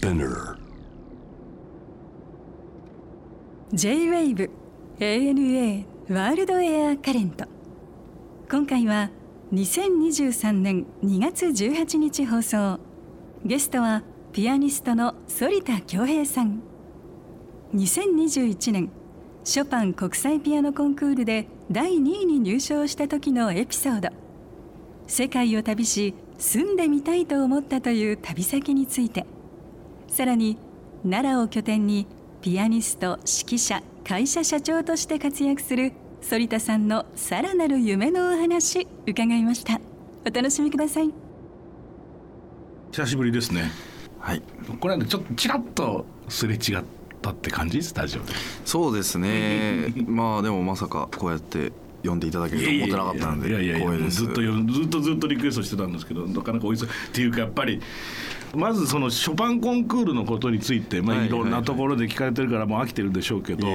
Spinner. J-WAVE ANA ワールドエアカレント今回は2023年2月18日放送。ゲストはピアニストの反田恭平さん。2021年ショパン国際ピアノコンクールで第2位に入賞した時のエピソード。世界を旅し住んでみたいと思ったという旅先について。さらに奈良を拠点にピアニスト指揮者会社社長として活躍する反田さんのさらなる夢のお話伺いました。お楽しみください。久しぶりですね。はい。これちょっとちらっとすれ違ったって感じ？スタジオで。そうですね。まあでもまさかこうやって読んでいただけると思ってなかったのでいやいやいや光栄です。ずっとよずっとずっとリクエストしてたんですけどなかなかお急ぎっていうかやっぱりまずそのショパンコンクールのことについて、まあ、はいいろんなところで聞かれてるからもう飽きてるでしょうけど、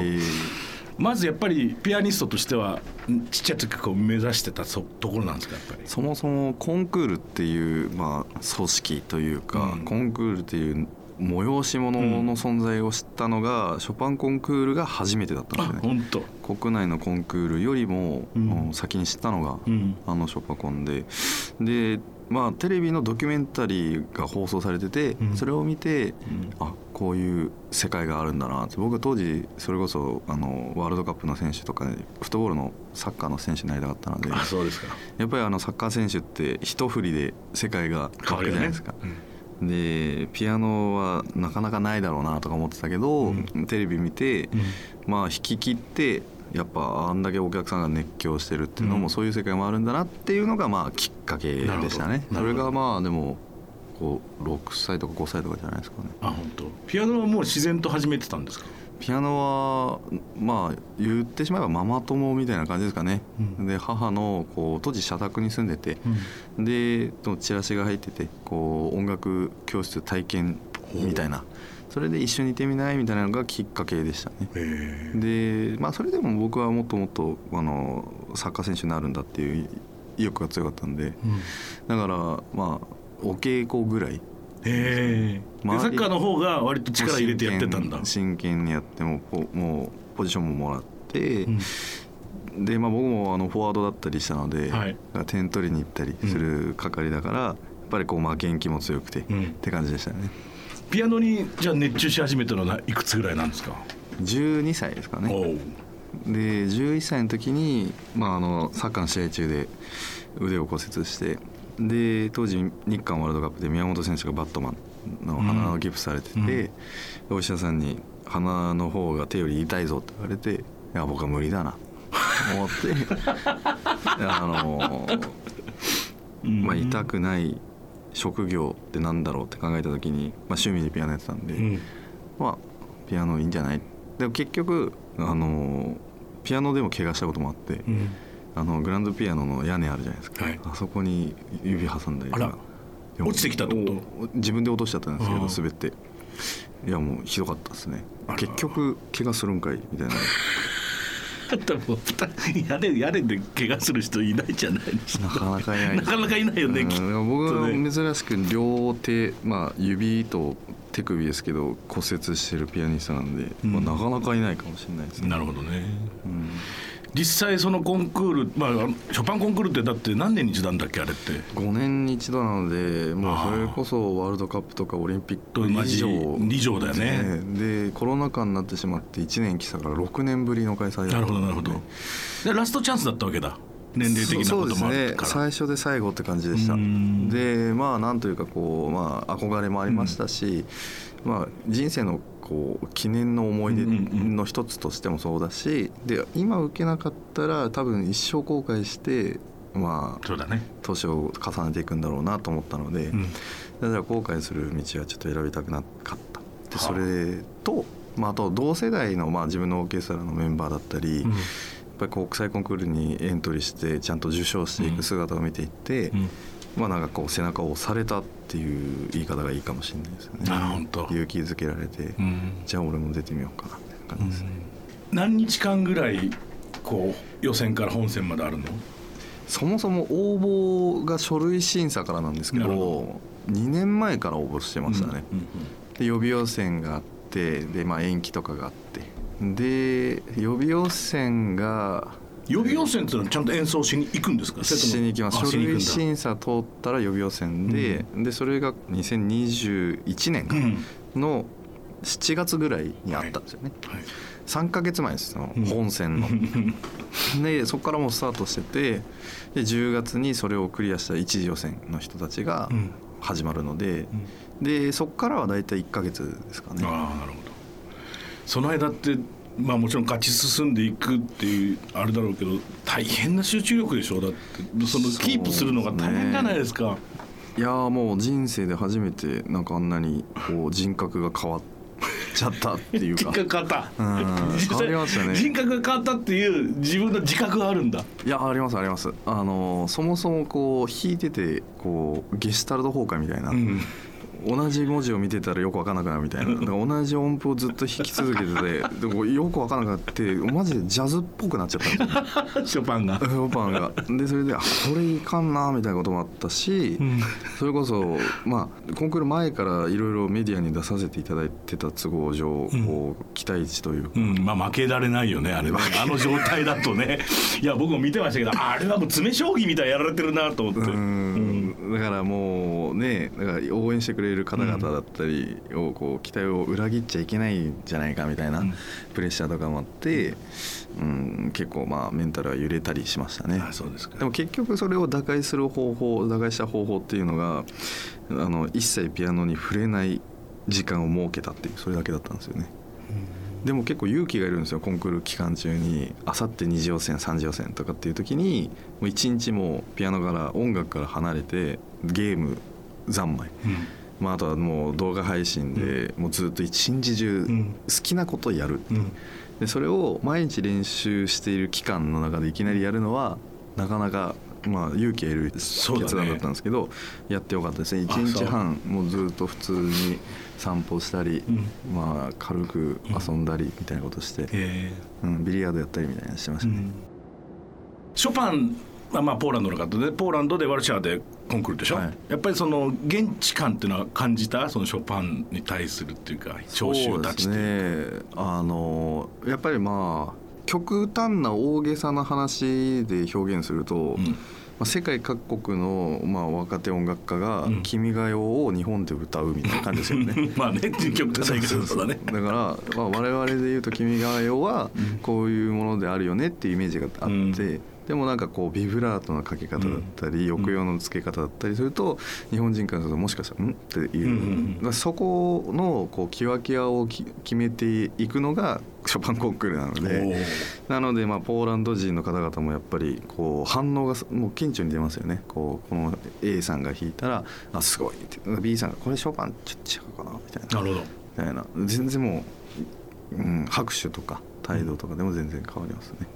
まずやっぱりピアニストとしてはんちっちゃい時こう目指してたそところなんですかやっぱり？そもそもコンクールっていう、まあ、組織というか、うん。コンクールっていう催し物の存在を知ったのが、ショパンコンクールが初めてだったあんですよね。国内のコンクールよりも、うん。うん先に知ったのが、うん。あのショパコンで。でまあテレビのドキュメンタリーが放送されてて、うん。それを見て、ん。あこういう世界があるんだなって。僕当時それこそあのワールドカップの選手とかでフットボールのサッカーの選手になりたかったのであそうですか。やっぱりあのサッカー選手って一振りで世界が変わるじゃないですか。うん。でピアノはなかなかないだろうなとか思ってたけど、うん。テレビ見て、まあ弾き切ってやっぱあんだけお客さんが熱狂してるっていうのも、うん。そういう世界もあるんだなっていうのがまあきっかけでしたね。それがまあでもこう6歳とか5歳とかじゃないですかね。あ本当。ピアノはもう自然と始めてたんですか？ピアノはまあ言ってしまえばママ友みたいな感じですかね、うん。で母のこう当時社宅に住んでて、でとチラシが入っててこう音楽教室体験みたいなそれで一緒に行ってみないみたいなのがきっかけでしたね。でまあそれでも僕はもっともっとあのサッカー選手になるんだっていう意欲が強かったんで。だからまあお稽古ぐらい。へえ。サッカーの方が割と力入れてやってたんだ。真剣にやってもポもうポジションももらって、うん。で、まあ、僕もあのフォワードだったりしたので、はい。点取りに行ったりする係だから、やっぱりこうまあ元気も強くて、うん。って感じでしたねピアノにじゃあ熱中し始めたのはいくつぐらいなんですか？12歳ですかね。で11歳の時に、まあ、あのサッカーの試合中で腕を骨折してで当時日韓ワールドカップで宮本選手がバットマンの鼻をギプスされてて、うんお医者さんに「鼻の方が手より痛いぞ」って言われて「いや僕は無理だな」と思って あの、まあ、痛くない職業ってなんだろうって考えた時に、まあ、趣味でピアノやってたんで。うん。まあピアノいいんじゃない？でも結局あのピアノでも怪我したこともあって、うん。あのグランドピアノの屋根あるじゃないですか、はい。あそこに指挟んだりとか。落ちてきたってこと？お自分で落としちゃったんですけど滑って。いやもうひどかったですね。結局怪我するんかいみたいなでも屋根屋根で怪我する人いないじゃないですなか。かなかいないなかなかいないよね。うん僕はね珍しく両手、まあ、指と手首ですけど骨折してるピアニストなんで、うんまあ、なかなかいないかもしれないですねなるほどね。うん実際そのコンクール、まあ、ショパンコンクールってだって何年に一度なんだっけあれって。5年に一度なのでもうそれこそワールドカップとかオリンピック以上。以上だよね。でコロナ禍になってしまって1年来たから6年ぶりの開催だったなるほどなるほど。でラストチャンスだったわけだ。年齢的なそうですこともあるねから。最初で最後って感じでした。うん。でまあなんというかこうまあ憧れもありましたし、まあ人生のこう記念の思い出の一つとしてもそうだしで今受けなかったら多分一生後悔してまあそうだね。年を重ねていくんだろうなと思ったので、うん。だから後悔する道はちょっと選びたくなかった。ではあ。それと、まあ、あと同世代の、まあ、自分のオーケストラのメンバーだったり、うん。やっぱり国際コンクールにエントリーしてちゃんと受賞していく姿を見ていって、うんまあなんかこう背中を押されたっていう言い方がいいかもしれないですよね。勇気づけられて、うん。じゃあ俺も出てみようかなみたいな感じです。ね、何日間ぐらいこう予選から本戦まであるの？そもそも応募が書類審査からなんですけどなるほ2年前から応募してましたね、うんうん。で予備予選があってで、まあ、延期とかがあって。で予備予選が予備予選っていうのはちゃんと演奏しに行くんですか？しに行きます。書類審査通ったら予備予選で,、でそれが2021年の7月ぐらいにあったんですよね、はい。3か月前ですその。うん。本戦の、でそこからもうスタートしててで10月にそれをクリアした一次予選の人たちがうん。始まるので、でそこからは大体1か月ですかね。ああなるほど。その間ってまあもちろん勝ち進んでいくっていうあれだろうけど大変な集中力でしょだってそのキープするのが大変じゃないですか。いやーもう人生で初めてなんかあんなにこう人格が変わっちゃったっていう人か。格変わった。うん実際 変わりましたね。人格が変わったっていう自分の自覚があるんだ。いやありますあります。あのそもそもこう弾いててこうゲシュタルト崩壊みたいな、うん同じ文字を見てたらよく分からなくなるみたいな。だから同じ音符をずっと弾き続けててでもよく分からなくなってマジでジャズっぽくなっちゃったんですよ。ショパンが。ショパンが。でそれであこれいかんなみたいなこともあったし、ん。それこそまあコンクール前からいろいろメディアに出させていただいてた都合上、こう期待値というか。うん、まあ負けられないよねあれね。あの状態だとね。いや僕も見てましたけどあれはもう詰将棋みたいにやられてるなと思って。うんだからもうねだから応援してくれる方々だったりをこう期待を裏切っちゃいけないんじゃないかみたいなうん。プレッシャーとかもあって、うん、結構まあメンタルは揺れたりしましたね。あそうですか。でも結局それを打開する方法打開した方法っていうのがあの一切ピアノに触れない時間を設けたっていうそれだけだったんですよね。でも結構勇気がいるんですよコンクール期間中に。あさって2次予選3次予選とかっていう時にもう一日もうピアノから音楽から離れてゲーム三昧、うん。まあ、あとはもう動画配信でもうずっと一日中ん。好きなことをやるって。いううん。でそれを毎日練習している期間の中でいきなりやるのはなかなかまあ勇気がいる決断だったんですけど、やってよかったですね。あ1そう。日半もうずっと普通に散歩したり、うん。まあ軽く遊んだりみたいなことして、えうん、ビリヤードやったりみたいなのしてましたね、ショパンはまあポーランドの方でポーランドでワルシャワでコンクールでしょ、はい。やっぱりその現地感っていうのは感じた？そのショパンに対するっていうか聴衆たちってですねあのやっぱりまあ極端な大げさな話で表現すると、うん。まあ、世界各国の、まあ、若手音楽家がうん「君が代」を日本で歌うみたいな感じですよね。まあね曲ただけどそうだねだから、まあ、我々で言うと「君が代」はうん。こういうものであるよねっていうイメージがあって、うんでもなんかこうビブラートのかけ方だったり、抑揚のつけ方だったりすると日本人からするともしかしたら「ん?」っていう、そこのこうキワキワをき決めていくのが ショパンコンクールなのおで。ー。なのでまあポーランド人の方々もやっぱりこう反応がすもう顕著に出ますよね。こうこの A さんが弾いたら「あすごい」って。B さんが「これショパンちょっと違うかな」みたいな。なるほど。みたいな。全然もう、うん、拍手とか態度とかでも全然変わりますね。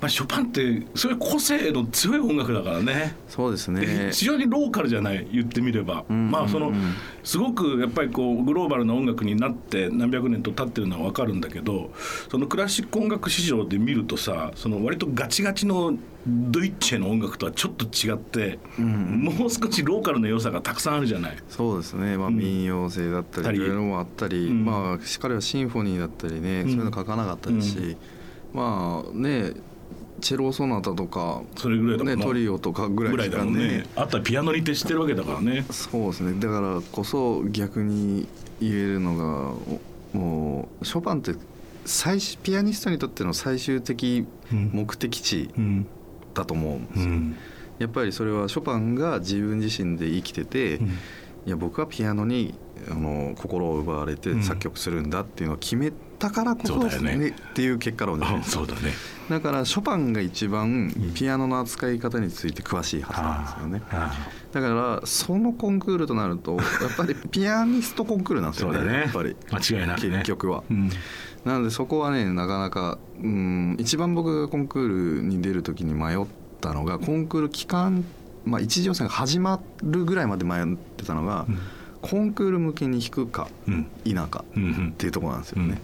まあ、ショパンってそういう個性の強い音楽だからね。そうですね。で非常にローカルじゃない言ってみれば、うんまあその、うんうんすごくやっぱりこうグローバルな音楽になって何百年と経ってるのは分かるんだけどそのクラシック音楽市場で見るとさその割とガチガチのドイッチェの音楽とはちょっと違って、もう少しローカルな良さがたくさんあるじゃない。そうですね、まあ、うん。民謡性だったたりりいろいろもあったり、うんまあ彼はシンフォニーだったりね、うん。そういうの書かなかったですし、まあねチェロソナタとか、それぐらいね、な。トリオとかぐらいぐらいだもんね。あとはピアノに徹してるわけだからね。そうですね。だからこそ逆に言えるのがおもうショパンって最終ピアニストにとっての最終的うん目的地うんだと思うんですよ、うん。やっぱりそれはショパンが自分自身で生きてて、うん。いや僕はピアノにあの心を奪われてうん。作曲するんだっていうのを決めたからこそそうだよね。っていう結果論じゃなで。すかそうだね。だからショパンが一番ピアノの扱い方について詳しいはずなんですよね。あだからそのコンクールとなると やっぱりピアニストコンクールなんですよねね。やっぱり。間違いなくね。結局は、うん。なのでそこはねなかなかうん一番僕がコンクールに出る時に迷ったのがコンクール期間まあ一次予選が始まるぐらいまで迷ってたのが、うんコンクール向けに弾くかうん否かうんうんっていうところなんですよね。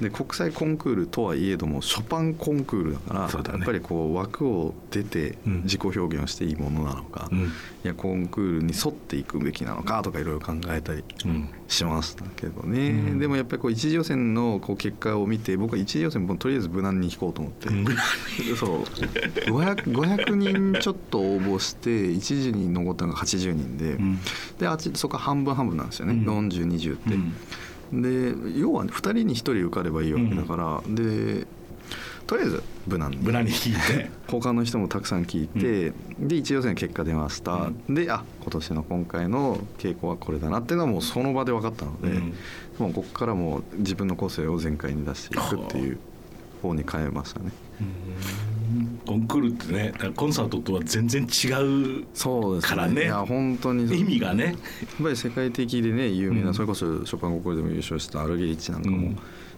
で国際コンクールとはいえどもショパンコンクールだからね。やっぱりこう枠を出てうん。自己表現をしていいものなのか、いうん。やコンクールに沿っていくべきなのかとかいろいろ考えたりうん。しましたけどね、うん。でもやっぱりこう一次予選のこう結果を見て僕は一次予選もとりあえず無難に引こうと思って、そう。500, 500人ちょっと応募して一次に残ったのが80人で、うん。であっちそこは半分半分なんですよね、うん。4020って。うんで要は、ね、2人に1人受かればいいわけだから、でとりあえず無難に。無難に引いて。他の人もたくさん聞いて、で一予選結果出ました、であ今年の今回の傾向はこれだなっていうのはもうその場で分かったので、うん。もうここからもう自分の個性を全開に出していくっていう方に変えましたね。コンクールってねコンサートとは全然違うそうですからね。いや本当に意味がね。やっぱり世界的でね有名な、うん。それこそショパンコンクールでも優勝したアルゲリッチなんかも、うん。やっ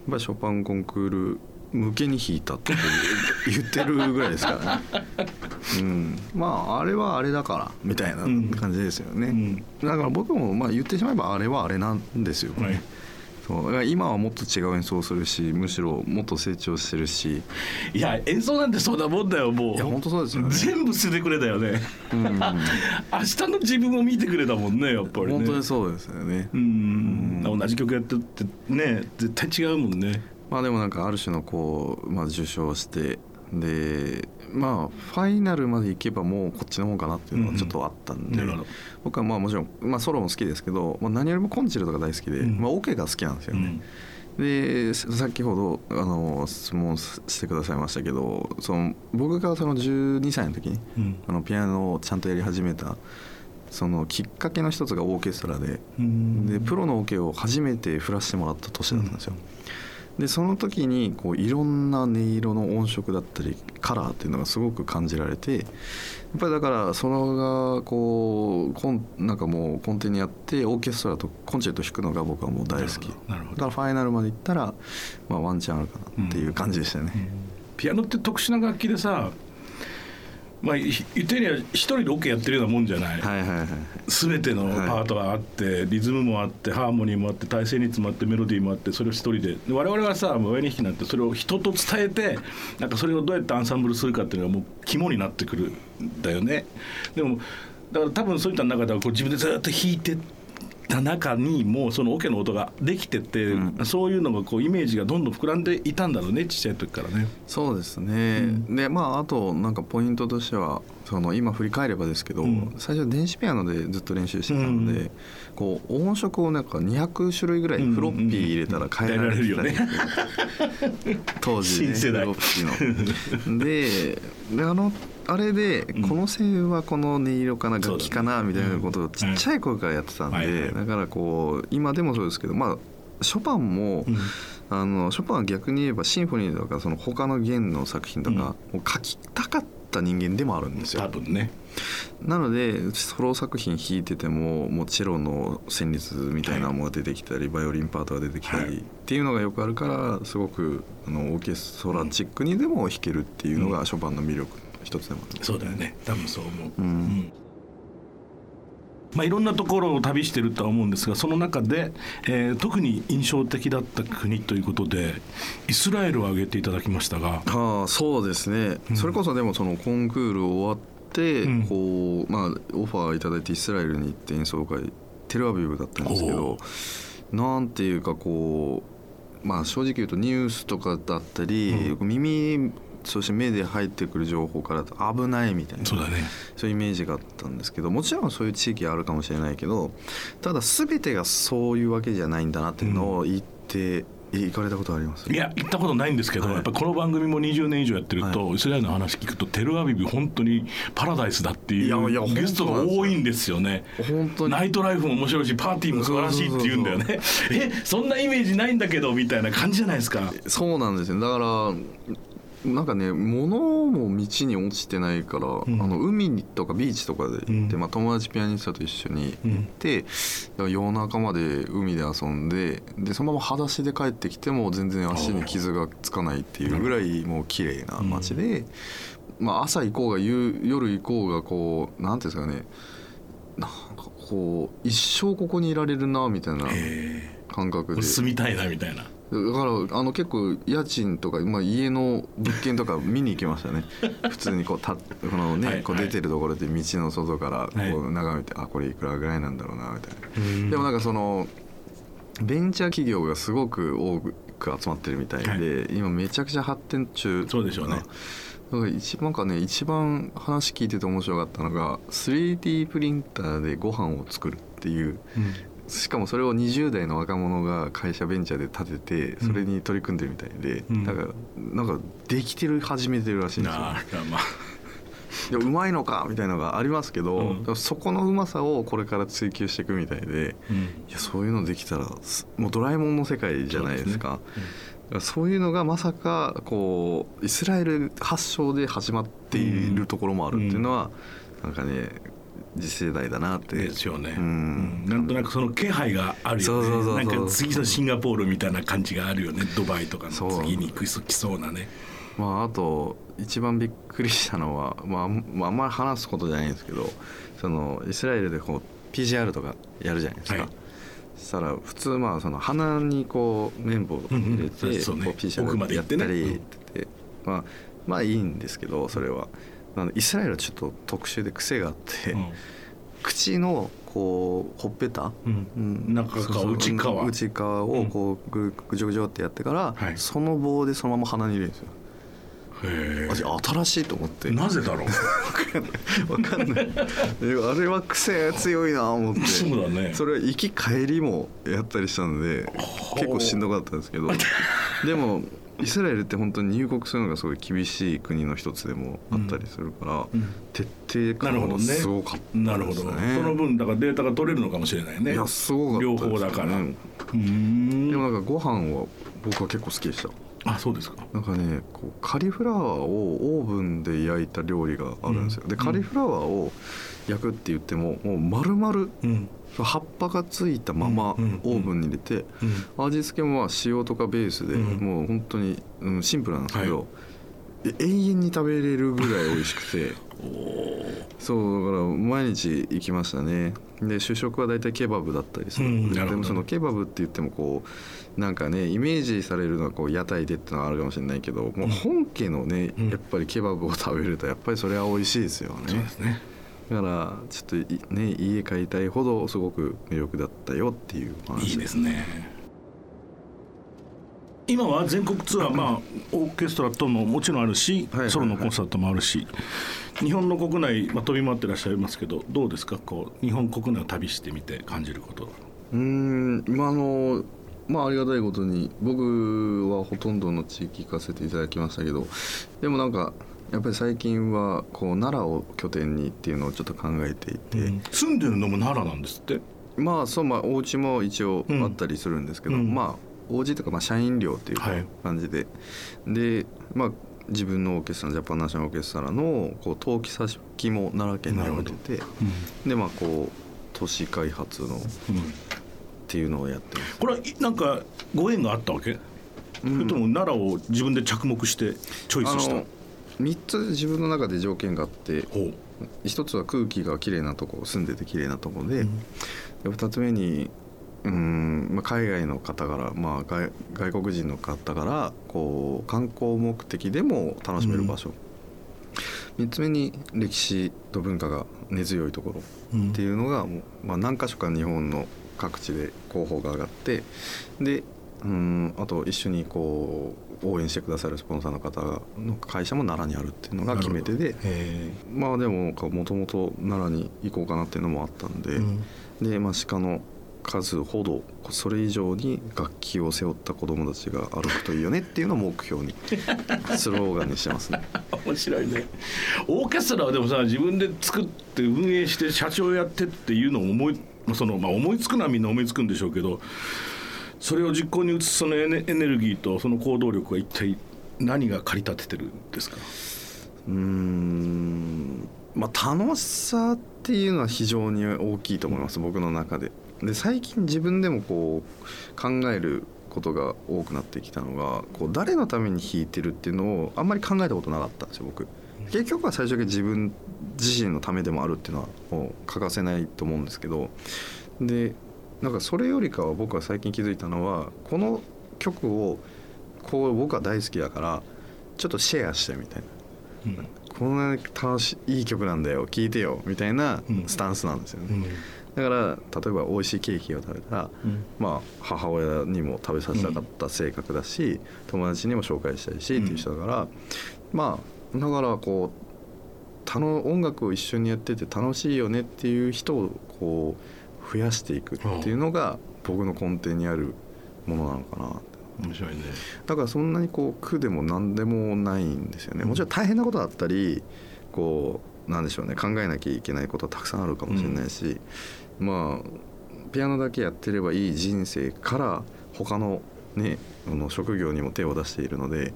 ぱりショパンコンクール向けに弾いたって言ってるぐらいですからね、うん、まああれはあれだからみたいな感じですよね、うん。だから僕もまあ言ってしまえばあれはあれなんですよ、はいそうだから今はもっと違う演奏をするしむしろもっと成長してるし。いや演奏なんてそんなもんだよもう。いや本当そうですよね。全部捨ててくれだよね。うん。明日の自分を見てくれだもんねやっぱりね。本当にそうですよね、うん。同じ曲やってってね絶対違うもんね。まあでもなんかある種のこう、まあ、受賞してでまあファイナルまで行けばもうこっちの方かなっていうのはちょっとあったんで、なるほど僕はまあもちろん、まあ、ソロも好きですけど、まあ、何よりもコンチェルトが大好きで、うん。まあ、オ、ケが好きなんですよね。でさ先ほどあの質問してくださいましたけどその僕がその12歳の時にうん。あのピアノをちゃんとやり始めたそのきっかけの一つがオーケストラでうん。でプロのオケを初めて振らせてもらった年だったんですよ。でその時にこういろんな音色の音色だったりカラーっていうのがすごく感じられてやっぱりだからそれがこうコンなんかもう根底にあってオーケストラとコンチェルト弾くのが僕はもう大好き。だからファイナルまで行ったら、まあ、ワンチャンあるかなっていう感じでしたね。ピアノって特殊な楽器でさまあい言ってみれば一人でオケやってるようなもんじゃない、はいはいはい全てのパートがあって、リズムもあってハーモニーもあって体勢に詰まってメロディーもあってそれを一人で。で我々はさ親に弾きなんてそれを人と伝えてなんかそれをどうやってアンサンブルするかっていうのがもう肝になってくるんだよね。でもだから多分そういった中ではこう自分でずっと弾いてた中にもうそのオケの音ができてて、そういうのがこうイメージがどんどん膨らんでいたんだろうねちっちゃい時からね。そうですね、でまああとなんかポイントとしてはその今振り返ればですけど、うん。最初電子ピアノでずっと練習してたので、うん。こう音色をなんか200種類ぐらいフロッピー入れたら変えられてたり、うん。うんうん当時、ね、新世代。フロッピーの。でであのあれでん。この声はこの音色かな楽器かなみたいなことをちっちゃい頃からやってたんで、だからこう今でもそうですけどまあショパンも、うん。あのショパンは逆に言えばシンフォニーとかその他の弦の作品とか、もう書きたかった人間でもあるんですよ。多分ね。なのでソロ作品弾いててももうチェロの旋律みたいなものが出てきたり、バイオリンパートが出てきたり、はい。っていうのがよくあるからすごくあのオーケストラチックにでも弾けるっていうのがショパンの魅力の一つでもそうだよね。多分そう思う、うん。まあ、いろんなところを旅してるとは思うんですがその中で、えー特に印象的だった国ということでイスラエルを挙げていただきましたが。はあそうですね、うん。それこそでもそのコンクール終わって、うん。こうまあオファーいただいてイスラエルに行って演奏会テルアビブだったんですけどなんていうかこうまあ正直言うとニュースとかだったり、耳そして目で入ってくる情報からだと危ないみたいなそうだね。そういうイメージがあったんですけどもちろんそういう地域あるかもしれないけどただ全てがそういうわけじゃないんだなっていうのを言って行かれたことあります？いや行ったことないんですけど、はい。やっぱこの番組も20年以上やってると、イスラエルの話聞くとテルアビブ本当にパラダイスだっていうゲストが多いんですよね。本当に。ナイトライフも面白いしパーティーも素晴らしいって言うんだよね。えそんなイメージないんだけどみたいな感じじゃないですか。そうなんですよ。だからなんかね物も道に落ちてないから、ん。あの海とかビーチとかで行って、うん。まあ、友達ピアニストと一緒に行って、だから夜中まで海で遊んででそのまま裸足で帰ってきても全然足に傷がつかないっていうぐらいもう綺麗な街で、まあ、朝行こうが夕夜行こうがこうなんていうんですかねなんかこう一生ここにいられるなみたいなえ。感覚で。ー住みたいなみたいな。からあの結構家賃とか、まあ、家の物件とか見に行きましたね。普通にこうたこのね、はいこう出てるところで道の外からはい。こう眺めて、あこれいくらぐらいなんだろうなみたいな、でもなんかそのベンチャー企業がすごく多く集まってるみたいで、はい。今めちゃくちゃ発展中。そうでしょうね。一なんかね一番話聞いてて面白かったのが 3D プリンターでご飯を作るっていうしかもそれを20代の若者が会社ベンチャーで立ててそれに取り組んでるみたいで、うん。だからなんかできてる始めてるらしいんですよ。うまいのかみたいなのがありますけど、うん。そこのうまさをこれから追求していくみたいでいやそういうのできたらすもうドラえもんの世界じゃないですか。そういうのがまさかこうイスラエル発祥で始まっているところもあるっていうのは、なんかね次世代だなって。ですよね、うん。うん。なんとなくその気配があるよね。そうそうそうなんか次のシンガポールみたいな感じがあるよね。ドバイとかの次に来そうなね。まああと一番びっくりしたのは、まあ、まああんまり話すことじゃないんですけどそのイスラエルでこう PCR とかやるじゃないですか、はい。そしたら普通まあその鼻にこう綿棒を入れて、う PCR やったりって、まあまあいいんですけどそれは。なのでイスラエルはちょっと特殊で癖があって、口のこうほっぺた、うん。うん。中側そうそう内側。内側をこうぐぐじょぐじょってやってから、はい。その棒でそのまま鼻に入れるんですよ。新しいと思って。えなぜだろう？わかんない。あれは癖強いな思って。そうだね。それは行き帰りもやったりしたので結構しんどかったんですけど。でもイスラエルって本当に入国するのがすごい厳しい国の一つでもあったりするから、うん。徹底感がなるほどねすごかったなるほど、ねその分だからデータが取れるのかもしれないね。いやすごかったね。方だから。うーん。でもなんかご飯は僕は結構好きでしたあそうですか。なんかねこうカリフラワーをオーブンで焼いた料理があるんですよ、うん。でカリフラワーを焼くって言ってももう丸々うん。葉っぱがついたままオーブンに入れて、うん。味付けもまあ塩とかベースで、うん。もう本当に、うん、シンプルなんですけど、はい。え永遠に食べれるぐらい美味しくて。そうだから毎日行きましたね。で主食は大体ケバブだったりする。うんでもそのケバブって言ってもこうなんかねイメージされるのはこう屋台でってのはあるかもしれないけどもう本家のね、うん。やっぱりケバブを食べるとやっぱりそれは美味しいですよね。そうですね。だからちょっといね家買いたいほどすごく魅力だったよっていう話。いいですね今は全国ツアーまあオーケストラとももちろんあるし、ソロのコンサートもあるし日本の国内、まあ、飛び回ってらっしゃいますけどどうですか？こう日本国内を旅してみて感じることうーんまああのまあありがたいことに僕はほとんどの地域行かせていただきましたけどでもなんかやっぱり最近はこう奈良を拠点にっていうのをちょっと考えていて、住んでるのも奈良なんですって？まあそうまあお家も一応うんあったりするんですけど、うん。まあお家というかまあ社員寮っていうはい。感じで、でまあ自分のオーケストラジャパンナショナルオーケストラのこう登記先も奈良県に置いててでまあこう都市開発のっうんていうのをやってます。これはいなんかご縁があったわけ、それとも奈良を自分で着目してチョイスした？あの3つ自分の中で条件があってほう。一つは空気がきれいなとこ住んでてきれいなとこで,、で2つ目にうん、まあ、海外の方から、まあ、外外国人の方からこう観光目的でも楽しめる場所、3つ目に歴史と文化が根強いところっていうのがもう、まあ、何か所か日本の各地で候補が上がってでうんあと一緒にこう応援してくださるスポンサーの方の会社も奈良にあるっていうのが決め手でへまあでももともと奈良に行こうかなっていうのもあったんで、うん。で、まあ、鹿の数ほどそれ以上に楽器を背負った子どもたちが歩くといいよねっていうのを目標に スローガンにしてますね。面白いねオーケストラはでもさ自分で作って運営して社長やってっていうのを思いその、まあ、思いつくのはみんな思いつくんでしょうけどそれを実行に移すそのエネエネルギーとその行動力は一体何が駆り立ててるんですか？うーんまあ楽しさっていうのは非常に大きいと思います僕の中で。で最近自分でもこう考えることが多くなってきたのがこう誰のために弾いてるっていうのをあんまり考えたことなかったんですよ僕。結局は最終的に自分自身のためでもあるっていうのはもう欠かせないと思うんですけど。でなんかそれよりかは僕は最近気づいたのはこの曲をこう僕は大好きだからちょっとシェアしてみたいな。うん。こんな楽しいいい曲なんだよ聴いてよみたいなうん。スタンスなんですよね、うんだから例えば美味しいケーキを食べたら、うん。まあ母親にも食べさせたかった性格だし、友達にも紹介したいしっていう人だから、まあだからこうたの音楽を一緒にやってて楽しいよねっていう人をこう増やしていくっていうのが僕の根底にあるものなのかな面白いね。だからそんなにこう苦でも何でもないんですよね。もちろん大変なことだったりこうなんでしょうね。考えなきゃいけないことはたくさんあるかもしれないし、まあピアノだけやってればいい人生から他のねあの職業にも手を出しているので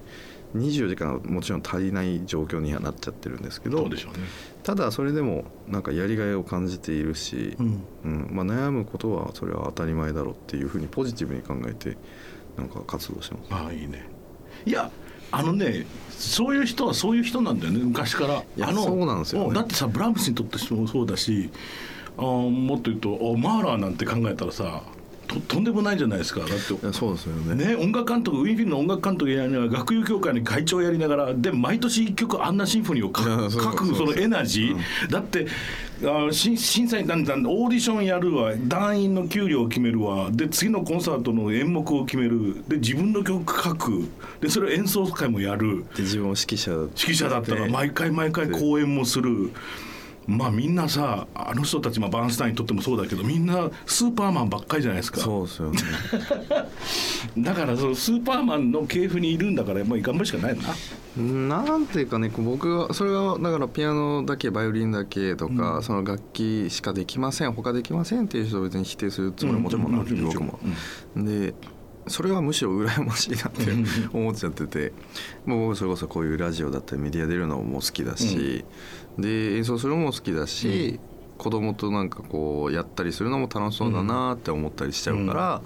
24時間はもちろん足りない状況にはなっちゃってるんですけどそうでしょうね。ただそれでもなんかやりがいを感じているし、うん。うん。まあ、悩むことはそれは当たり前だろうっていうふうにポジティブに考えてなんか活動してます。ああいいね。いやあのねそういう人はそういう人なんだよね昔から。やあのそうなんですよね。だってさブラームスにとってもそうだしあーもっと言うとおマーラーなんて考えたらさととんでもないじゃないですか。だってそうですよね。ね、音楽監督ウィーンフィルの音楽監督やりながら楽友協会の会長やりながらで毎年1曲あんなシンフォニーを書くそのエナジー、だってあし審査員なんだオーディションやるわ団員の給料を決めるわ。で次のコンサートの演目を決める。で自分の曲書く。でそれを演奏会もやる。で自分も指揮者指揮者だったら毎回毎回公演もする。まあみんなさあの人たち、まあ、バーンスタインにとってもそうだけどみんなスーパーマンばっかりじゃないですかそうですよねだからそのスーパーマンの系譜にいるんだからもう頑張るしかないな。なんていうかね僕はそれはだからピアノだけバイオリンだけとか、その楽器しかできません他できませんっていう人を別に否定するつもりはもちろんないうん僕も。でそれはむしろ羨ましいなって思っちゃってて。もう僕それこそこういうラジオだったりメディア出るのも好きだし、で演奏するのも好きだし、子供となんかこうやったりするのも楽しそうだなって思ったりしちゃうから、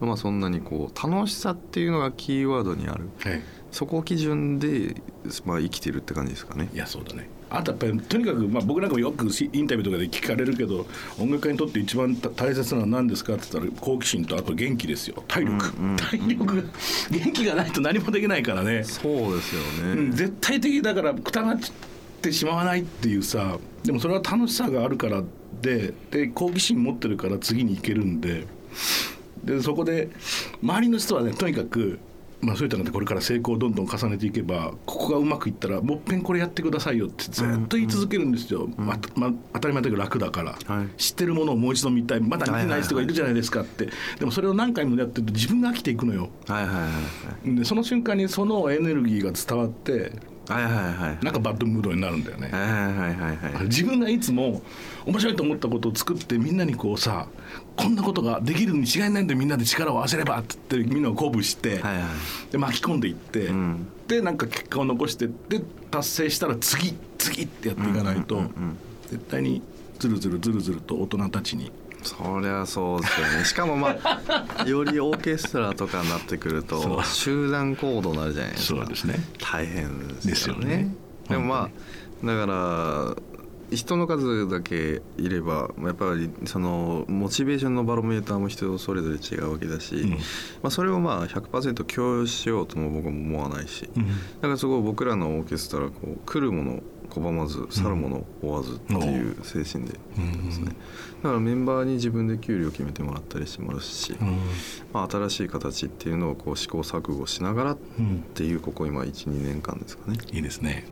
まあそんなにこう楽しさっていうのがキーワードにある。はいそこを基準で、まあ、生きてるって感じですかね。い。やそうだね。あとやっぱりとにかく、まあ、僕なんかもよくしインタビューとかで聞かれるけど音楽家にとって一番た大切なのは何ですかって言ったら好奇心とあと元気ですよ。体力、体力。が元気がないと何もできないからね、そうですようん。ね。絶対的だからくたがってしまわないっていうさでもそれは楽しさがあるからでで好奇心持ってるから次に行けるんで。でそこで周りの人はねとにかくまあそういったのでこれから成功をどんどん重ねていけばここがうまくいったらもっぺんこれやってくださいよってずっと言い続けるんですよ、ままあ当たり前だけど楽だから、はい。知ってるものをもう一度見たい。まだ見てない人がいるじゃないですかって、でもそれを何回もやってると自分が飽きていくのよ。はいはいはい。でその瞬間にそのエネルギーが伝わってはいはいはい。はいなんかバッドムードになるんだよね。はいはいはいはい。自分がいつも面白いと思ったことを作ってみんなにこうさこんなことができるに違いないんでみんなで力を合わせればって言ってみんなを鼓舞して、はいはい。で巻き込んでいって、ん。でなんか結果を残してって達成したら次次ってやっていかないと、うんうんうん絶対にずるずるずるずると大人たちにそりゃそうですよね。しかもまあ よりオーケストラとかになってくると集団行動になるじゃないですか。そうですね。大変ですよね。ですよね。でもまあだから人の数だけいればやっぱりそのモチベーションのバロメーターも人それぞれ違うわけだし、ん。まあ、それをまあ100%共有しようとも僕も思わないし、うん。だからそこ僕らのオーケストラはこう来るもの拒まず去るもの追わずっていう精神でやってますね、だからメンバーに自分で給料決めてもらったりしてもらうし、まあ、新しい形っていうのをこう試行錯誤しながらっうんていうここ今12年間ですかね。いいですね。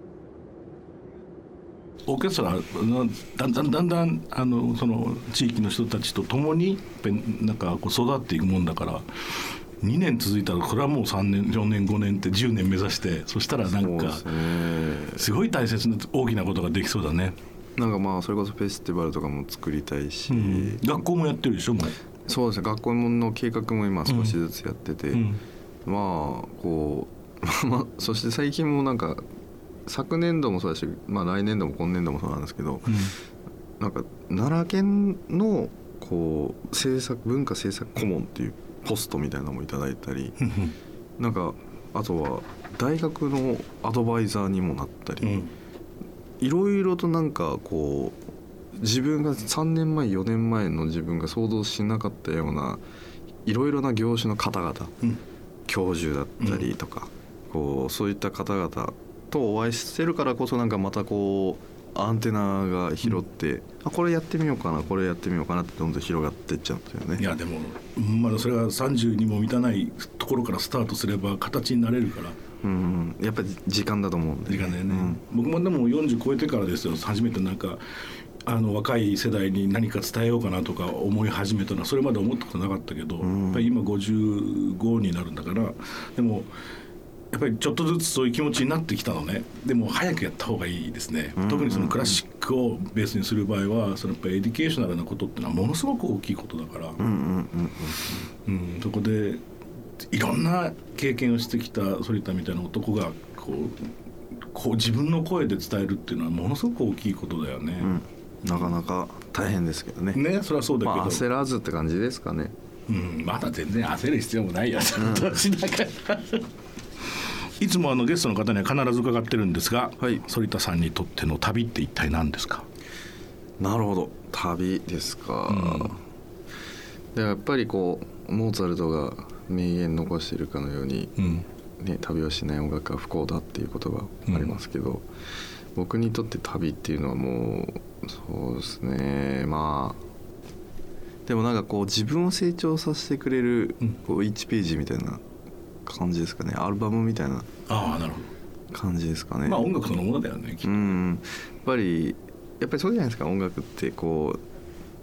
オーケストラのだんだんだんだんあのその地域の人たちと共になんかこう育っていくもんだから2年続いたらこれはもう3年4年5年って10年目指してそしたらなんかすごい大切な大きなことができそうだね。なんかまあそれこそフェスティバルとかも作りたいし、学校もやってるでしょもう。そうですね。学校の計画も今少しずつやってて、うん。まあこう まあそして最近もなんか昨年度もそうだし、まあ、来年度も今年度もそうなんですけど、なんか奈良県のこう政策文化政策顧問っていうポストみたいなのもいただいたりうん。なんかあとは大学のアドバイザーにもなったり、うん。いろいろとなんかこう自分が3年前4年前の自分が想像しなかったようないろいろな業種の方々うん。教授だったりとか、こうそういった方々とお会いしてるからこそなんかまたこうアンテナが拾って、あこれやってみようかなこれやってみようかなってどんどん広がっていっちゃうんですよね。いやでもまだそれが30にも満たないところからスタートすれば形になれるから。うんやっぱり時間だと思うんで時間だよね、うん。僕もでも40超えてからですよ初めてなんかあの若い世代に何か伝えようかなとか思い始めたのはそれまで思ったことなかったけど、ん。やっぱり今55になるんだからでもやっぱりちょっとずつそういう気持ちになってきたのね。でも早くやった方がいいですね、うん。特にそのクラシックをベースにする場合はそのやっぱり educational なことってのはものすごく大きいことだから、うんうんうんうん、そこでいろんな経験をしてきた反田みたいな男がこうこう自分の声で伝えるっていうのはものすごく大きいことだよね。うん。うんなかなか大変ですけどね。ねそれはそうだけど、まあ焦らずって感じですかね。うん、まだ全然焦る必要もないやその年だから。いつもあのゲストの方には必ず伺ってるんですが、はい。反田さんにとっての旅って一体何ですか？なるほど。旅ですか、でやっぱりこうモーツァルトが名言残しているかのように、うん、ね、旅をしない音楽は不幸だっていう言葉ありますけど、僕にとって旅っていうのはもうそうですね。まあでもなんかこう自分を成長させてくれるうん。こう1ページみたいな感じですかねアルバムみたいなああなるほ感じですかね。ど。まあ音楽そのものだよね。きっとうんやっぱりやっぱりそうじゃないですか音楽ってこ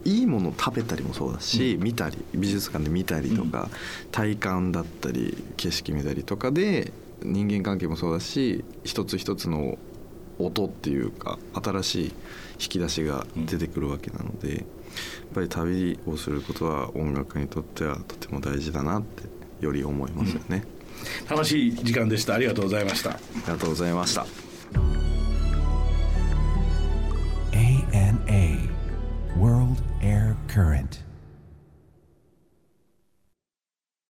ういいものを食べたりもそうだし、見たり美術館で見たりとか、体感だったり景色見たりとかで人間関係もそうだし一つ一つの音っていうか新しい引き出しが出てくるわけなので、やっぱり旅をすることは音楽にとってはとても大事だなってより思いますよね、うん、楽しい時間でした。ありがとうございました。ありがとうございました。ANA World Air Current.